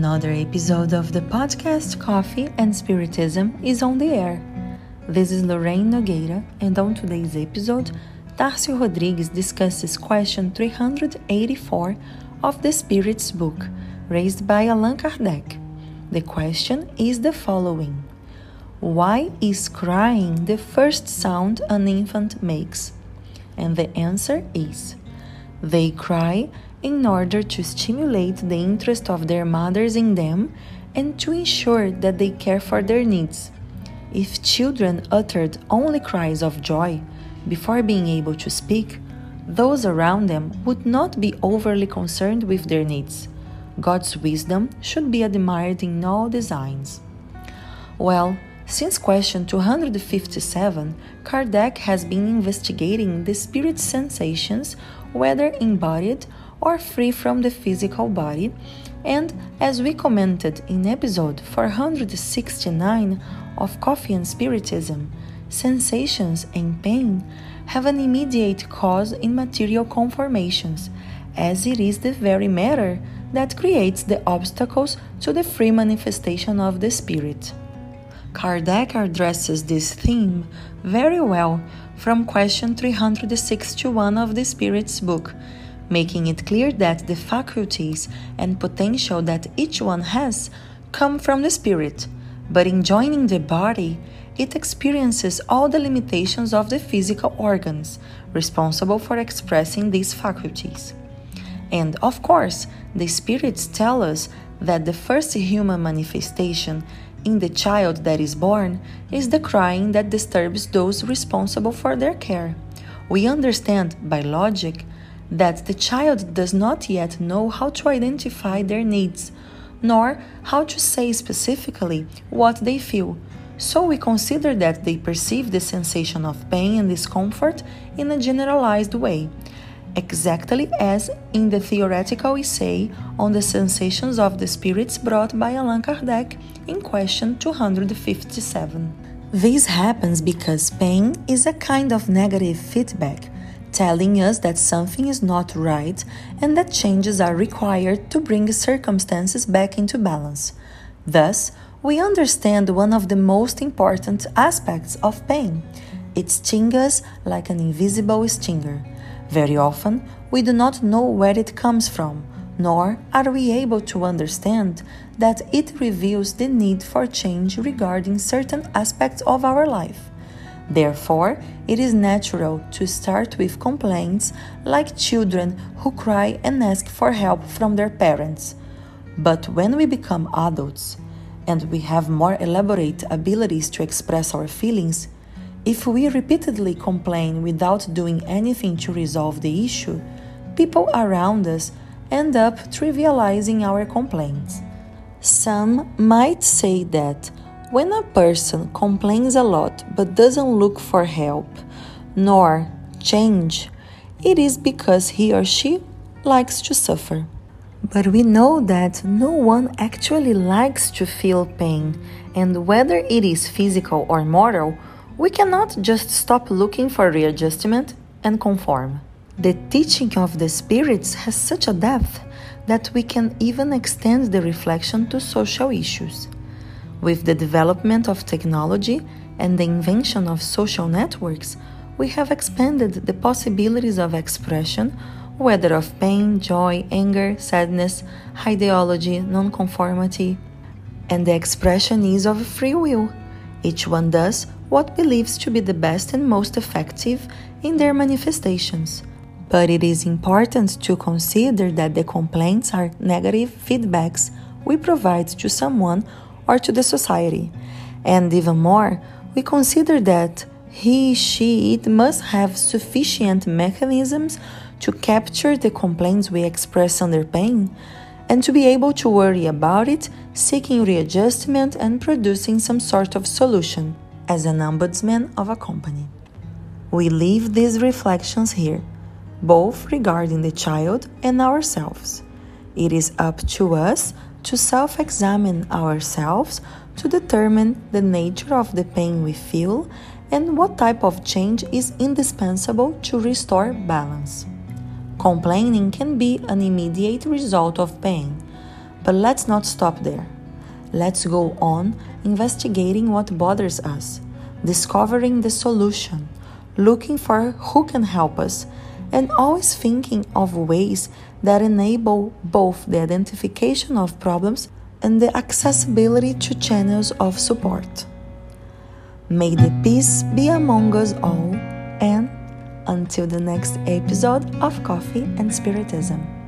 Another episode of the podcast Coffee and Spiritism is on the air. This is Lorraine Nogueira, and on today's episode, Tarcio Rodrigues discusses question 384 of the Spirit's book, raised by Allan Kardec. The question is the following Why is crying the first sound an infant makes? And the answer is They cry in order to stimulate the interest of their mothers in them and to ensure that they care for their needs. If children uttered only cries of joy before being able to speak, those around them would not be overly concerned with their needs. God's wisdom should be admired in all designs. Well, since question 257, Kardec has been investigating the spirit sensations, whether embodied or free from the physical body, and as we commented in episode 469 of Coffee and Spiritism, sensations and pain have an immediate cause in material conformations, as it is the very matter that creates the obstacles to the free manifestation of the spirit. Kardec addresses this theme very well from question 361 of the Spirit's book making it clear that the faculties and potential that each one has come from the spirit, but in joining the body, it experiences all the limitations of the physical organs responsible for expressing these faculties. And of course, the spirits tell us that the first human manifestation in the child that is born is the crying that disturbs those responsible for their care. We understand by logic that the child does not yet know how to identify their needs, nor how to say specifically what they feel. So we consider that they perceive the sensation of pain and discomfort in a generalized way, exactly as in the theoretical essay on the sensations of the spirits brought by Allan Kardec in question 257. This happens because pain is a kind of negative feedback telling us that something is not right and that changes are required to bring circumstances back into balance. Thus, we understand one of the most important aspects of pain. It stings us like an invisible stinger. Very often, we do not know where it comes from, nor are we able to understand that it reveals the need for change regarding certain aspects of our life. Therefore, it is natural to start with complaints like children who cry and ask for help from their parents. But when we become adults and we have more elaborate abilities to express our feelings, if we repeatedly complain without doing anything to resolve the issue, people around us end up trivializing our complaints. Some might say that when a person complains a lot but doesn't look for help nor change, it is because he or she likes to suffer. But we know that no one actually likes to feel pain, and whether it is physical or moral, we cannot just stop looking for readjustment and conform. The teaching of the spirits has such a depth that we can even extend the reflection to social issues. With the development of technology and the invention of social networks, we have expanded the possibilities of expression, whether of pain, joy, anger, sadness, ideology, nonconformity. And the expression is of free will. Each one does what believes to be the best and most effective in their manifestations. But it is important to consider that the complaints are negative feedbacks we provide to someone or to the society. And even more, we consider that he, she, it must have sufficient mechanisms to capture the complaints we express under pain and to be able to worry about it, seeking readjustment and producing some sort of solution as an ombudsman of a company. We leave these reflections here, both regarding the child and ourselves. It is up to us to self examine ourselves to determine the nature of the pain we feel and what type of change is indispensable to restore balance. Complaining can be an immediate result of pain, But let's not stop there. Let's go on investigating what bothers us, discovering the solution, looking for who can help us, and always thinking of ways that enable both the identification of problems and the accessibility to channels of support. May the peace be among us all, and until the next episode of Coffee and Spiritism.